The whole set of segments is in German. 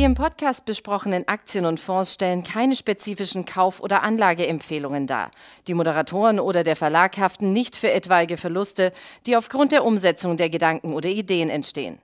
Die im Podcast besprochenen Aktien und Fonds stellen keine spezifischen Kauf- oder Anlageempfehlungen dar. Die Moderatoren oder der Verlag haften nicht für etwaige Verluste, die aufgrund der Umsetzung der Gedanken oder Ideen entstehen.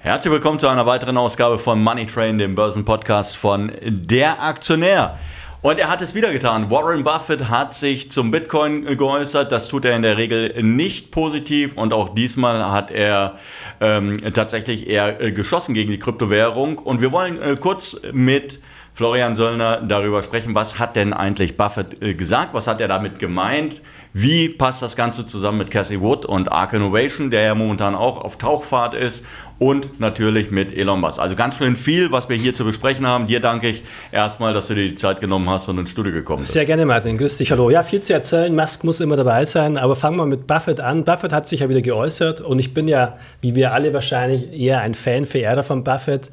Herzlich willkommen zu einer weiteren Ausgabe von Money Train, dem Börsenpodcast von Der Aktionär. Und er hat es wieder getan. Warren Buffett hat sich zum Bitcoin geäußert. Das tut er in der Regel nicht positiv. Und auch diesmal hat er ähm, tatsächlich eher äh, geschossen gegen die Kryptowährung. Und wir wollen äh, kurz mit Florian Söllner darüber sprechen, was hat denn eigentlich Buffett äh, gesagt? Was hat er damit gemeint? Wie passt das Ganze zusammen mit Cassie Wood und Arc Innovation, der ja momentan auch auf Tauchfahrt ist und natürlich mit Elon Musk. Also ganz schön viel, was wir hier zu besprechen haben. Dir danke ich erstmal, dass du dir die Zeit genommen hast und ins Studio gekommen bist. Sehr gerne, Martin. Grüß dich, hallo. Ja, viel zu erzählen. Musk muss immer dabei sein, aber fangen wir mit Buffett an. Buffett hat sich ja wieder geäußert und ich bin ja, wie wir alle wahrscheinlich, eher ein Fan, Verehrer von Buffett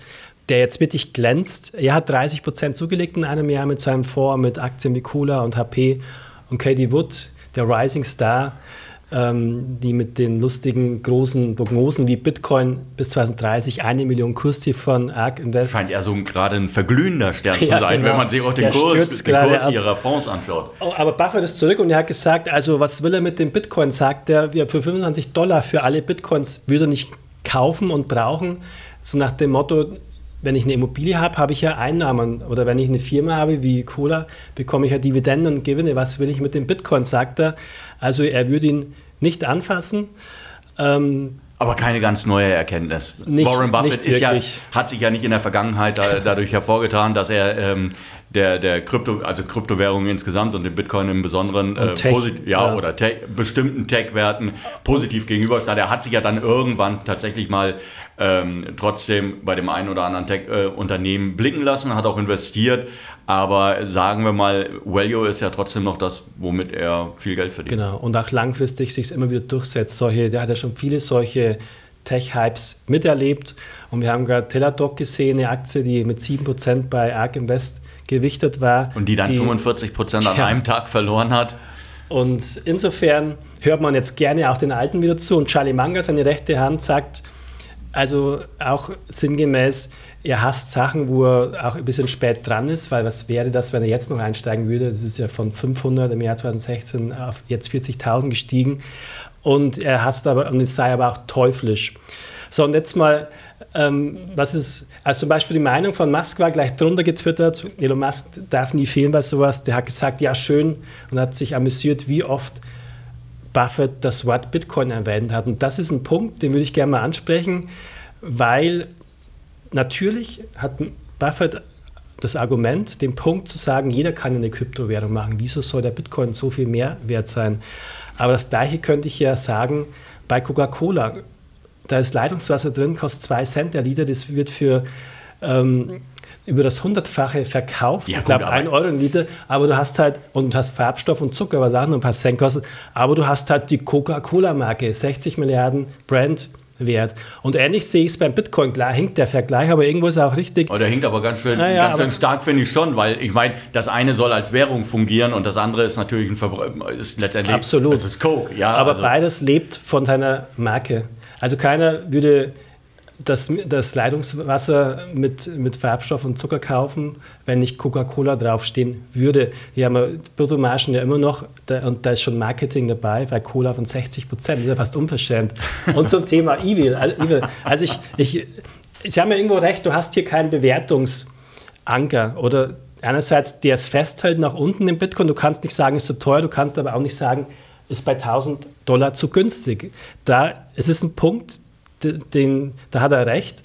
der jetzt wirklich glänzt. Er hat 30 Prozent zugelegt in einem Jahr mit seinem Fonds, mit Aktien wie Cola und HP und Katie Wood der Rising Star, ähm, die mit den lustigen großen Prognosen wie Bitcoin bis 2030 eine Million Kurstief von ARK Invest. Scheint ja so gerade ein verglühender Stern ja, zu sein, genau. wenn man sich auch den Kurs, den Kurs ihrer Fonds anschaut. Oh, aber Buffett ist zurück und er hat gesagt, also was will er mit dem Bitcoin? Sagt er, für 25 Dollar für alle Bitcoins würde er nicht kaufen und brauchen. So nach dem Motto, wenn ich eine Immobilie habe, habe ich ja Einnahmen. Oder wenn ich eine Firma habe wie Cola, bekomme ich ja Dividenden und Gewinne. Was will ich mit dem Bitcoin, sagt er. Also er würde ihn nicht anfassen. Ähm, aber keine ganz neue Erkenntnis. Nicht, Warren Buffett ja, hat sich ja nicht in der Vergangenheit dadurch hervorgetan, dass er ähm, der, der Krypto, also Kryptowährungen insgesamt und dem Bitcoin im Besonderen äh, Tech, ja, ja, oder Tech, bestimmten Tech-Werten positiv gegenüberstand. Er hat sich ja dann irgendwann tatsächlich mal ähm, trotzdem bei dem einen oder anderen Tech-Unternehmen äh, blicken lassen, hat auch investiert, aber sagen wir mal, Value ist ja trotzdem noch das, womit er viel Geld verdient. Genau, und auch langfristig sich immer wieder durchsetzt. Solche, der hat ja schon viele solche Tech-Hypes miterlebt und wir haben gerade Teladoc gesehen, eine Aktie, die mit 7% bei ARK Invest gewichtet war. Und die dann die, 45 Prozent an ja. einem Tag verloren hat. Und insofern hört man jetzt gerne auch den Alten wieder zu. Und Charlie Munger, seine rechte Hand, sagt, also auch sinngemäß, er hasst Sachen, wo er auch ein bisschen spät dran ist, weil was wäre das, wenn er jetzt noch einsteigen würde? Das ist ja von 500 im Jahr 2016 auf jetzt 40.000 gestiegen. Und er hasst aber, und es sei aber auch teuflisch. So, und jetzt mal ähm, was ist, also zum Beispiel die Meinung von Musk war gleich drunter getwittert, Elon Musk darf nie fehlen bei sowas, der hat gesagt, ja schön und hat sich amüsiert, wie oft Buffett das Wort Bitcoin erwähnt hat. Und das ist ein Punkt, den würde ich gerne mal ansprechen, weil natürlich hat Buffett das Argument, den Punkt zu sagen, jeder kann eine Kryptowährung machen. Wieso soll der Bitcoin so viel mehr wert sein? Aber das gleiche könnte ich ja sagen bei Coca-Cola da ist Leitungswasser drin, kostet 2 Cent der Liter, das wird für ähm, über das Hundertfache verkauft. Ja, ich glaube, 1 Euro ein Liter, aber du hast halt, und du hast Farbstoff und Zucker, was auch noch ein paar Cent kostet, aber du hast halt die Coca-Cola-Marke, 60 Milliarden Brand. Wert. Und ähnlich sehe ich es beim Bitcoin. Klar hinkt der Vergleich, aber irgendwo ist er auch richtig. Oh, der hinkt aber ganz schön, naja, ganz schön stark, finde ich schon, weil ich meine, das eine soll als Währung fungieren und das andere ist natürlich ein Verbr ist letztendlich Absolut. Ist Coke. Ja, aber also. beides lebt von seiner Marke. Also keiner würde das, das Leitungswasser mit, mit Farbstoff und Zucker kaufen, wenn nicht Coca-Cola draufstehen würde. Hier haben wir Bruttomargen ja immer noch, da, und da ist schon Marketing dabei, bei Cola von 60 Prozent, das ist ja fast unverschämt. Und zum Thema Evil. Also ich, ich, Sie haben ja irgendwo recht, du hast hier keinen Bewertungsanker oder einerseits der ist festhält nach unten im Bitcoin, du kannst nicht sagen, ist zu so teuer, du kannst aber auch nicht sagen, ist bei 1000 Dollar zu günstig. Da, es ist ein Punkt, den, da hat er recht.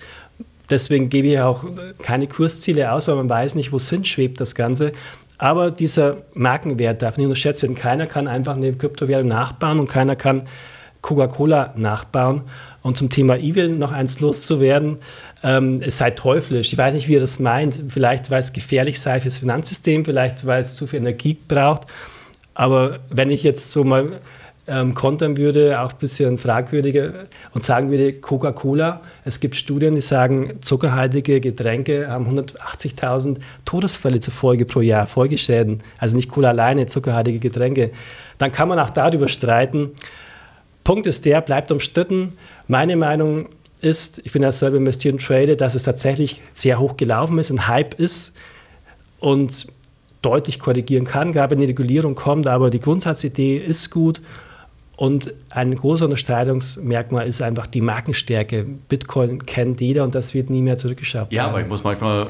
Deswegen gebe ich auch keine Kursziele aus, weil man weiß nicht, wo es hinschwebt, das Ganze. Aber dieser Markenwert darf nicht unterschätzt werden. Keiner kann einfach eine Kryptowährung nachbauen und keiner kann Coca-Cola nachbauen. Und zum Thema Evil noch eins loszuwerden, ähm, es sei teuflisch. Ich weiß nicht, wie er das meint. Vielleicht, weil es gefährlich sei fürs Finanzsystem, vielleicht, weil es zu viel Energie braucht. Aber wenn ich jetzt so mal ähm, kontern würde, auch ein bisschen fragwürdiger und sagen würde, Coca-Cola, es gibt Studien, die sagen, zuckerhaltige Getränke haben 180.000 Todesfälle zur Folge pro Jahr, Folgeschäden. Also nicht Cola alleine, zuckerhaltige Getränke. Dann kann man auch darüber streiten. Punkt ist der, bleibt umstritten. Meine Meinung ist, ich bin ja selber investiert und trade, dass es tatsächlich sehr hoch gelaufen ist, ein Hype ist und deutlich korrigieren kann, gerade wenn die Regulierung kommt, aber die Grundsatzidee ist gut und ein großer Unterscheidungsmerkmal ist einfach die Markenstärke. Bitcoin kennt jeder und das wird nie mehr zurückgeschafft. Ja, aber ich muss manchmal, äh,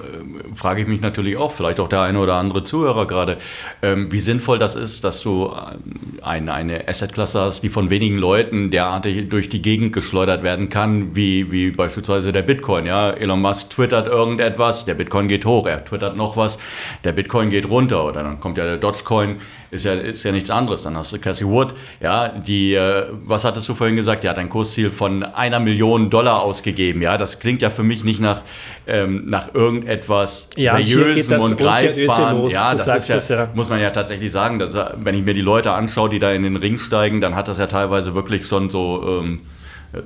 frage ich mich natürlich auch, vielleicht auch der eine oder andere Zuhörer gerade, ähm, wie sinnvoll das ist, dass du äh, ein, eine Assetklasse hast, die von wenigen Leuten derartig durch die Gegend geschleudert werden kann, wie, wie beispielsweise der Bitcoin. Ja? Elon Musk twittert irgendetwas, der Bitcoin geht hoch, er twittert noch was, der Bitcoin geht runter oder dann kommt ja der Dogecoin, ist ja, ist ja nichts anderes. Dann hast du Cassie Wood, ja, die, äh, was hattest du vorhin gesagt? Die hat ein Kursziel von einer Million Dollar ausgegeben. Ja, das klingt ja für mich nicht nach, ähm, nach irgendetwas ja, Seriösem und Greifbaren. Ja, das ist ja, das ja, muss man ja tatsächlich sagen, dass, wenn ich mir die Leute anschaue, die da in den Ring steigen, dann hat das ja teilweise wirklich schon so. Ähm,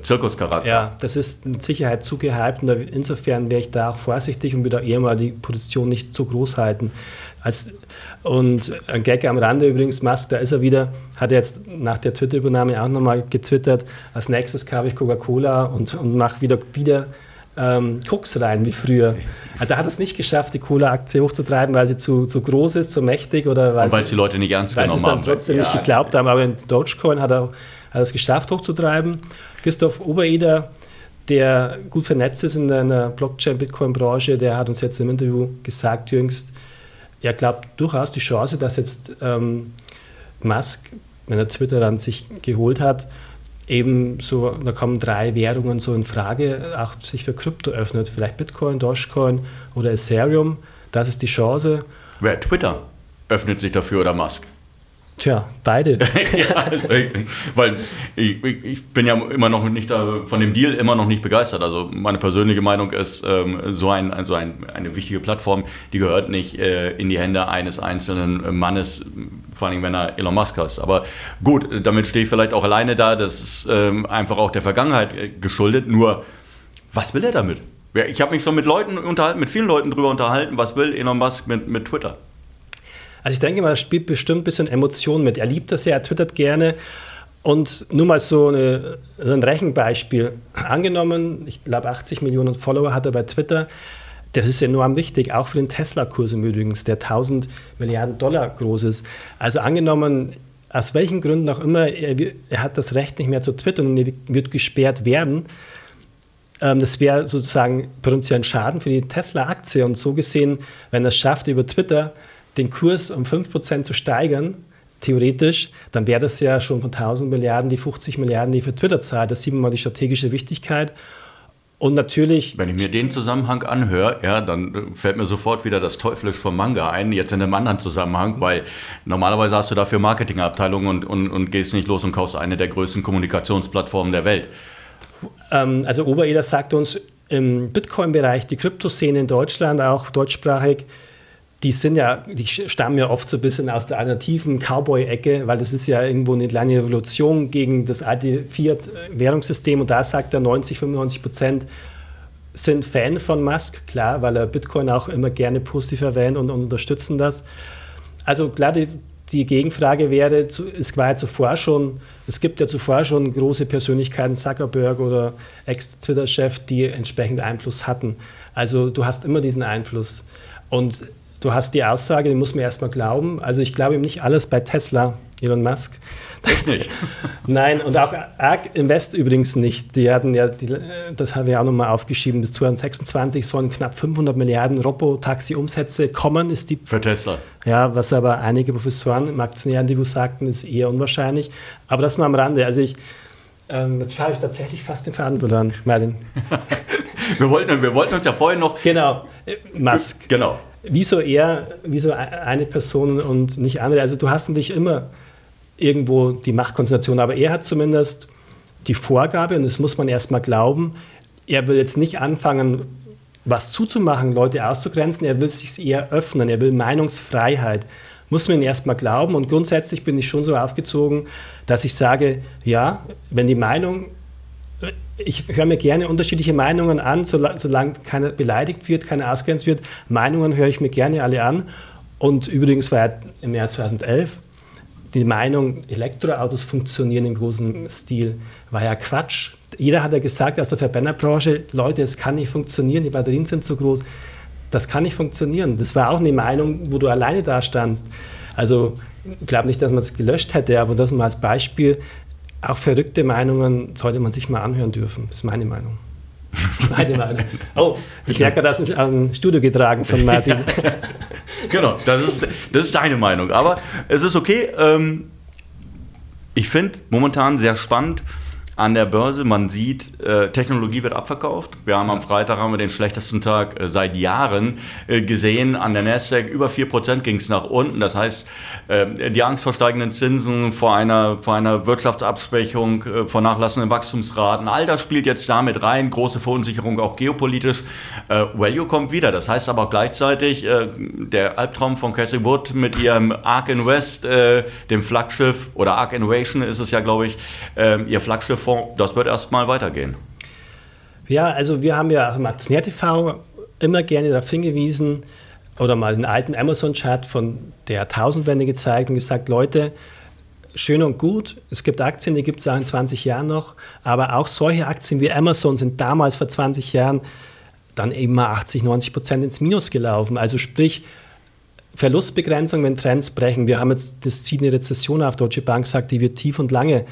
Zirkuscharakter. Ja, das ist mit Sicherheit zu gehypt und insofern wäre ich da auch vorsichtig und würde eher mal die Position nicht zu groß halten. Als, und ein Gag am Rande übrigens, Musk, da ist er wieder, hat er jetzt nach der Twitter-Übernahme auch nochmal getwittert, als nächstes kaufe ich Coca-Cola und, und mache wieder, wieder ähm, Koks rein wie früher. Also da hat es nicht geschafft, die Cola-Aktie hochzutreiben, weil sie zu, zu groß ist, zu mächtig oder weil, weil es die Leute nicht ernst genommen haben. Weil sie es dann trotzdem ja. nicht geglaubt haben. Aber in Dogecoin hat er, hat es geschafft hochzutreiben. Christoph Obereder, der gut vernetzt ist in der Blockchain-Bitcoin-Branche, der hat uns jetzt im Interview gesagt jüngst, er glaubt durchaus die Chance, dass jetzt ähm, Musk, wenn er Twitter dann sich geholt hat, eben so, da kommen drei Währungen so in Frage, auch sich für Krypto öffnet, vielleicht Bitcoin, Dogecoin oder Ethereum. Das ist die Chance. Wer Twitter öffnet sich dafür oder Musk? Tja, beide. ja, weil ich, ich, bin ja immer noch nicht da, von dem Deal immer noch nicht begeistert. Also meine persönliche Meinung ist, ähm, so, ein, so ein, eine wichtige Plattform, die gehört nicht äh, in die Hände eines einzelnen Mannes, vor allem wenn er Elon Musk heißt. Aber gut, damit stehe ich vielleicht auch alleine da. Das ist ähm, einfach auch der Vergangenheit äh, geschuldet. Nur, was will er damit? Ich habe mich schon mit Leuten unterhalten, mit vielen Leuten darüber unterhalten, was will Elon Musk mit, mit Twitter? Also ich denke mal, das spielt bestimmt ein bisschen Emotion mit. Er liebt das ja, er twittert gerne. Und nur mal so eine, ein Rechenbeispiel. Angenommen, ich glaube 80 Millionen Follower hat er bei Twitter. Das ist enorm wichtig, auch für den Tesla-Kurs im Übrigen, der 1000 Milliarden Dollar groß ist. Also angenommen, aus welchen Gründen auch immer, er, er hat das Recht nicht mehr zu twittern und er wird gesperrt werden. Ähm, das wäre sozusagen potenziell ein Schaden für die Tesla-Aktie. Und so gesehen, wenn er es schafft, über Twitter den Kurs um 5% zu steigern, theoretisch, dann wäre das ja schon von 1000 Milliarden die 50 Milliarden, die für Twitter zahlt. Da sieht man mal die strategische Wichtigkeit. Und natürlich. Wenn ich mir den Zusammenhang anhöre, ja, dann fällt mir sofort wieder das Teuflisch vom Manga ein, jetzt in einem anderen Zusammenhang, weil normalerweise hast du dafür Marketingabteilungen und, und, und gehst nicht los und kaufst eine der größten Kommunikationsplattformen der Welt. Ähm, also Obereder sagt uns, im Bitcoin-Bereich, die Kryptoszene in Deutschland, auch deutschsprachig, die sind ja, die stammen ja oft so ein bisschen aus der alternativen Cowboy-Ecke, weil das ist ja irgendwo eine kleine Revolution gegen das alte Fiat-Währungssystem und da sagt er 90, 95 Prozent sind Fan von Musk, klar, weil er Bitcoin auch immer gerne positiv erwähnt und, und unterstützen das. Also klar, die, die Gegenfrage wäre, es war ja zuvor schon, es gibt ja zuvor schon große Persönlichkeiten, Zuckerberg oder Ex-Twitter-Chef, die entsprechend Einfluss hatten. Also du hast immer diesen Einfluss. Und du hast die Aussage, die muss man erstmal glauben. Also ich glaube ihm nicht alles bei Tesla, Elon Musk. Echt nicht? Nein, und auch ARK Invest übrigens nicht. Die hatten ja, die, das haben wir auch nochmal aufgeschrieben, bis 2026 sollen knapp 500 Milliarden Robotaxi-Umsätze kommen. Ist die, Für Tesla. Ja, was aber einige Professoren im Aktionären, sagten, ist eher unwahrscheinlich. Aber das mal am Rande. Also ich, ähm, jetzt habe ich tatsächlich fast den Faden verloren, Martin. wir, wollten, wir wollten uns ja vorhin noch... Genau, Musk. Genau wieso er, wieso eine Person und nicht andere? Also du hast natürlich immer irgendwo die Machtkonzentration, aber er hat zumindest die Vorgabe, und das muss man erstmal glauben, er will jetzt nicht anfangen, was zuzumachen, Leute auszugrenzen, er will sich eher öffnen, er will Meinungsfreiheit. Muss man erstmal glauben und grundsätzlich bin ich schon so aufgezogen, dass ich sage, ja, wenn die Meinung ich höre mir gerne unterschiedliche Meinungen an, solange keiner beleidigt wird, keiner ausgrenzt wird. Meinungen höre ich mir gerne alle an. Und übrigens war im Jahr 2011 die Meinung, Elektroautos funktionieren im großen Stil, war ja Quatsch. Jeder hat ja gesagt aus der Verbrennerbranche, Leute, es kann nicht funktionieren, die Batterien sind zu groß. Das kann nicht funktionieren. Das war auch eine Meinung, wo du alleine da standst. Also ich glaube nicht, dass man es gelöscht hätte, aber das mal als Beispiel. Auch verrückte Meinungen sollte man sich mal anhören dürfen. Das ist meine Meinung. Meine Meinung. Oh, ich merke das aus dem Studio getragen von Martin. Ja. Genau, das ist, das ist deine Meinung. Aber es ist okay. Ähm, ich finde momentan sehr spannend an der Börse. Man sieht, äh, Technologie wird abverkauft. Wir haben am Freitag haben wir den schlechtesten Tag äh, seit Jahren äh, gesehen. An der Nasdaq über 4% ging es nach unten. Das heißt, äh, die Angst vor steigenden Zinsen, vor einer, vor einer Wirtschaftsabschwächung, äh, vor nachlassenden Wachstumsraten, all das spielt jetzt damit rein. Große Verunsicherung auch geopolitisch. Äh, Value kommt wieder. Das heißt aber auch gleichzeitig, der Albtraum von Cassie Wood mit ihrem Ark Invest, dem Flaggschiff, oder Ark Innovation ist es ja, glaube ich, ihr Flaggschiff Fonds, das wird erstmal weitergehen. Ja, also wir haben ja im Aktionär TV immer gerne darauf hingewiesen oder mal den alten Amazon-Chat von der Tausendwende gezeigt und gesagt, Leute, schön und gut, es gibt Aktien, die gibt es auch in 20 Jahren noch, aber auch solche Aktien wie Amazon sind damals vor 20 Jahren dann eben mal 80, 90 Prozent ins Minus gelaufen. Also sprich, Verlustbegrenzung, wenn Trends brechen. Wir haben jetzt das Ziel eine Rezession auf. Deutsche Bank sagt, die wird tief und lange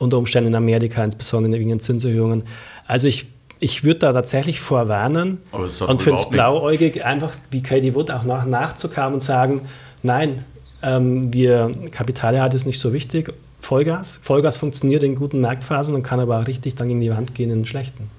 unter Umständen in Amerika, insbesondere wegen den Zinserhöhungen. Also ich, ich würde da tatsächlich vorwarnen und finde es blauäugig, einfach wie Katie Wood auch nach, nachzukommen und sagen, nein, ähm, wir, Kapitalerhalt ist nicht so wichtig, Vollgas. Vollgas funktioniert in guten Marktphasen und kann aber auch richtig dann gegen die Wand gehen in schlechten.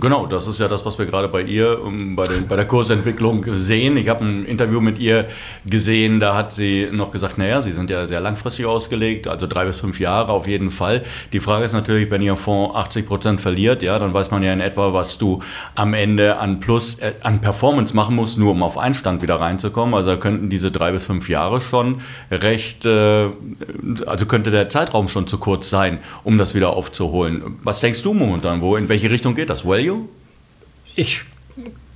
Genau, das ist ja das, was wir gerade bei ihr bei, den, bei der Kursentwicklung sehen. Ich habe ein Interview mit ihr gesehen, da hat sie noch gesagt, naja, sie sind ja sehr langfristig ausgelegt, also drei bis fünf Jahre auf jeden Fall. Die Frage ist natürlich, wenn ihr Fonds 80 Prozent verliert, ja, dann weiß man ja in etwa, was du am Ende an Plus, äh, an Performance machen musst, nur um auf Einstand wieder reinzukommen. Also könnten diese drei bis fünf Jahre schon recht, äh, also könnte der Zeitraum schon zu kurz sein, um das wieder aufzuholen. Was denkst du momentan? Wo, in welche Richtung geht das? Value? Ich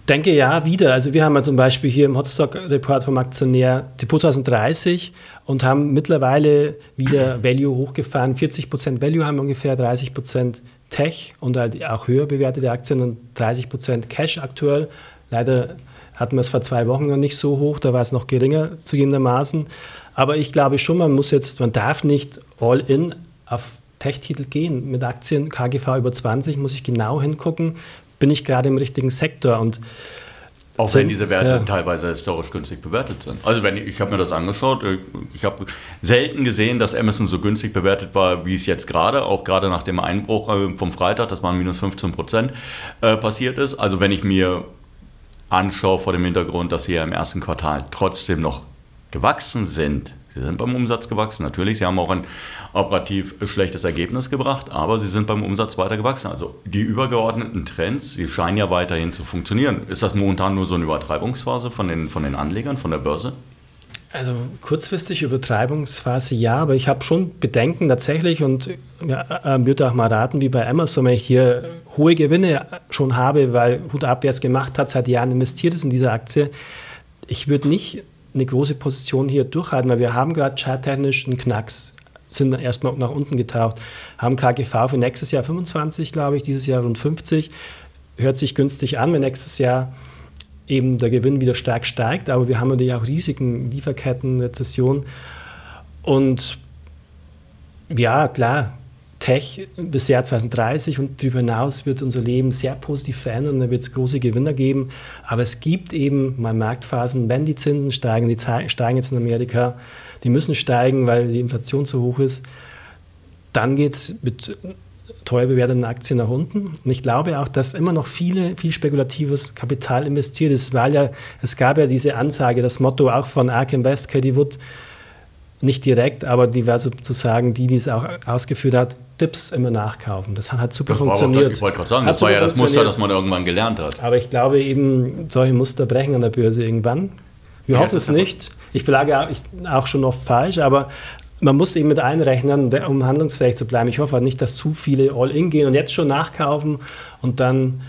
denke ja, wieder. Also wir haben ja zum Beispiel hier im Hotstock-Report vom Aktionär Depot 2030 und haben mittlerweile wieder Value hochgefahren. 40% Value haben wir ungefähr, 30% Tech und halt auch höher bewertete Aktien und 30% Cash aktuell. Leider hatten wir es vor zwei Wochen noch nicht so hoch, da war es noch geringer zugegebenermaßen. Aber ich glaube schon, man muss jetzt, man darf nicht all in auf Tech-Titel gehen. Mit Aktien KGV über 20 muss ich genau hingucken, bin ich gerade im richtigen Sektor und auch wenn diese Werte ja. teilweise historisch günstig bewertet sind. Also wenn ich, ich habe mir das angeschaut, äh, ich habe selten gesehen, dass Amazon so günstig bewertet war, wie es jetzt gerade, auch gerade nach dem Einbruch äh, vom Freitag, das waren minus 15 Prozent, äh, passiert ist. Also wenn ich mir anschaue vor dem Hintergrund, dass sie ja im ersten Quartal trotzdem noch gewachsen sind, Sie sind beim Umsatz gewachsen. Natürlich, Sie haben auch ein operativ schlechtes Ergebnis gebracht, aber Sie sind beim Umsatz weiter gewachsen. Also die übergeordneten Trends, die scheinen ja weiterhin zu funktionieren. Ist das momentan nur so eine Übertreibungsphase von den, von den Anlegern, von der Börse? Also kurzfristig Übertreibungsphase ja, aber ich habe schon Bedenken tatsächlich und ja, äh, würde auch mal raten, wie bei Amazon, wenn ich hier hohe Gewinne schon habe, weil Hut abwärts gemacht hat, seit Jahren investiert ist in diese Aktie. Ich würde nicht eine große Position hier durchhalten, weil wir haben gerade charttechnisch einen Knacks, sind erstmal nach unten getaucht, haben KGV für nächstes Jahr 25, glaube ich, dieses Jahr rund 50. Hört sich günstig an, wenn nächstes Jahr eben der Gewinn wieder stark steigt, aber wir haben natürlich auch Risiken, Lieferketten, Rezession. Und ja, klar, Tech bis Jahr 2030 und darüber hinaus wird unser Leben sehr positiv verändern, da wird es große Gewinner geben. Aber es gibt eben mal Marktphasen, wenn die Zinsen steigen, die steigen jetzt in Amerika, die müssen steigen, weil die Inflation zu hoch ist, dann geht es mit teuer bewerteten Aktien nach unten. Und ich glaube auch, dass immer noch viele, viel spekulatives Kapital investiert ist, weil ja, es gab ja diese Ansage, das Motto auch von Ark Invest, Katie Wood, nicht direkt, aber die war sozusagen die, die es auch ausgeführt hat, Tipps immer nachkaufen. Das hat super das funktioniert. Ich wollte gerade sagen, hat das war ja das Muster, das man irgendwann gelernt hat. Aber ich glaube eben, solche Muster brechen an der Börse irgendwann. Wir ja, hoffen es nicht. Ich belage auch, ich, auch schon oft falsch, aber man muss eben mit einrechnen, um handlungsfähig zu bleiben. Ich hoffe nicht, dass zu viele All-In gehen und jetzt schon nachkaufen und dann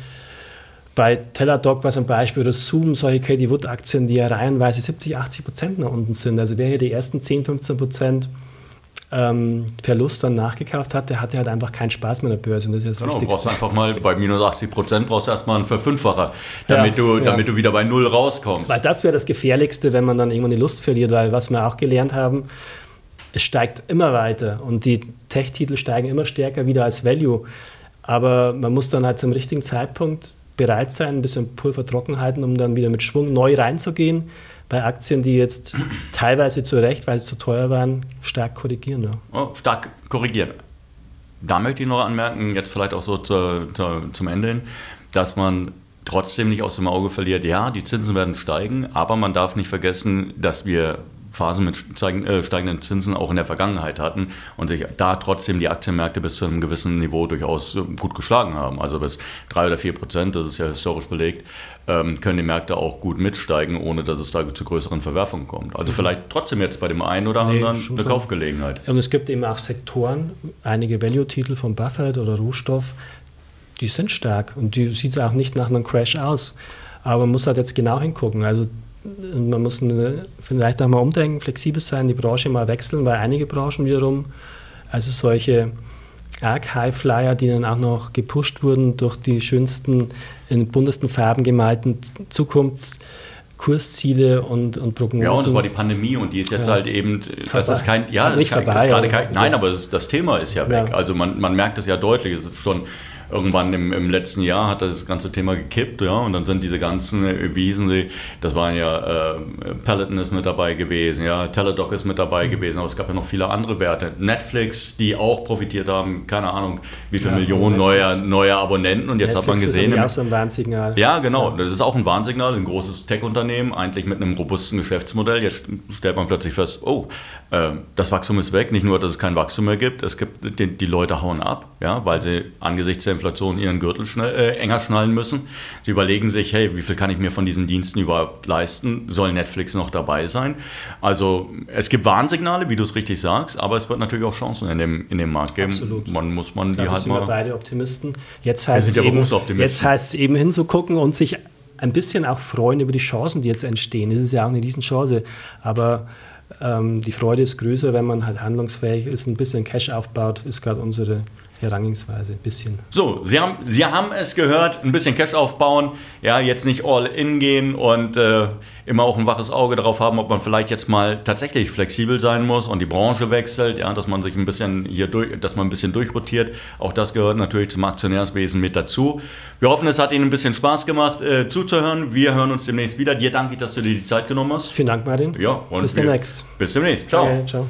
bei Teladoc war zum Beispiel oder Zoom solche Katie Wood-Aktien, die ja reihenweise 70, 80 Prozent nach unten sind. Also wer hier die ersten 10, 15 Prozent ähm, Verlust dann nachgekauft hat, der hatte halt einfach keinen Spaß mehr an der Börse. Und das ist das Genau, du Wichtigste. brauchst einfach mal bei minus 80 Prozent brauchst du erstmal einen Verfünffacher, damit, Ja, du, ja. damit du wieder bei Null rauskommst. Weil das wäre das Gefährlichste, wenn man dann irgendwann die Lust verliert, weil was wir auch gelernt haben, es steigt immer weiter und die Tech-Titel steigen immer stärker wieder als Value. Aber man muss dann halt zum richtigen Zeitpunkt bereit sein, ein bisschen Pulver trocken halten, um dann wieder mit Schwung neu reinzugehen. Bei Aktien, die jetzt teilweise zu Recht, weil sie zu teuer waren, stark korrigieren. Ja. Oh, stark korrigieren. Da möchte ich noch anmerken, jetzt vielleicht auch so zur, zur, zum Ende hin, dass man trotzdem nicht aus dem Auge verliert, ja, die Zinsen werden steigen, aber man darf nicht vergessen, dass wir Phasen mit äh, steigenden Zinsen auch in der Vergangenheit hatten und sich da trotzdem die Aktienmärkte bis zu einem gewissen Niveau durchaus äh, gut geschlagen haben. Also bis drei oder vier Prozent, das ist ja historisch belegt, ähm, können die Märkte auch gut mitsteigen, ohne dass es da zu größeren Verwerfungen kommt. Also vielleicht trotzdem jetzt bei dem einen oder Nee, anderen schon eine. Kaufgelegenheit. Und es gibt eben auch Sektoren, einige Value-Titel von Buffett oder Rohstoff, die sind stark und die sieht auch nicht nach einem Crash aus. Aber man muss halt jetzt genau hingucken. Also man muss eine, vielleicht auch mal umdenken, flexibel sein, die Branche mal wechseln, weil einige Branchen wiederum, also solche arc High-Flyer, die dann auch noch gepusht wurden durch die schönsten, in buntesten Farben gemalten Zukunftskursziele und, und Prognosen. Ja, und es war die Pandemie und die ist jetzt Ja. halt eben, das Vorbei. ist kein, ja, Also das nicht ist, kein, vorbei, ist gerade kein, nein, aber es, das Thema ist ja weg. Ja. Also man, man merkt es ja deutlich, es ist schon irgendwann im, im letzten Jahr hat das ganze Thema gekippt, ja, und dann sind diese ganzen äh, Wiesen, das waren ja, äh, Peloton ist mit dabei gewesen, ja, Teladoc ist mit dabei Mhm. gewesen, aber es gab ja noch viele andere Werte. Netflix, die auch profitiert haben, keine Ahnung, wie viele Ja, Millionen neuer, Netflix. neuer Abonnenten und jetzt hat man Netflix ist gesehen, nämlich im- auch so ein Warnsignal. ja, genau. Das ist auch ein Warnsignal, ein großes Tech-Unternehmen, eigentlich mit einem robusten Geschäftsmodell. Jetzt stellt man plötzlich fest, oh, äh, das Wachstum ist weg. Nicht nur, dass es kein Wachstum mehr gibt, es gibt die, die Leute hauen ab, ja, weil sie angesichts der Inflation ihren Gürtel schnell, äh, enger schnallen müssen. Sie überlegen sich, hey, wie viel kann ich mir von diesen Diensten überhaupt leisten? Soll Netflix noch dabei sein? Also es gibt Warnsignale, wie du es richtig sagst, aber es wird natürlich auch Chancen in dem, in dem Markt geben. Absolut. Man muss man glaube, die halt sind wir mal. beide Optimisten. Jetzt heißt, sind es ja eben, Berufsoptimisten. jetzt heißt es eben hinzugucken und sich ein bisschen auch freuen über die Chancen, die jetzt entstehen. Es ist ja auch eine Riesenchance, aber ähm, die Freude ist größer, wenn man halt handlungsfähig ist, ein bisschen Cash aufbaut, ist gerade unsere Herangehensweise. Ein bisschen. So, Sie haben, Sie haben es gehört, ein bisschen Cash aufbauen, ja, jetzt nicht all in gehen und äh, immer auch ein waches Auge darauf haben, ob man vielleicht jetzt mal tatsächlich flexibel sein muss und die Branche wechselt, ja, dass man sich ein bisschen hier durch, dass man ein bisschen durchrotiert. Auch das gehört natürlich zum Aktionärswesen mit dazu. Wir hoffen, es hat Ihnen ein bisschen Spaß gemacht, äh, zuzuhören. Wir hören uns demnächst wieder. Dir danke ich, dass du dir die Zeit genommen hast. Vielen Dank, Martin. Ja, und Bis demnächst. Bis demnächst. Ciao. Okay, ciao.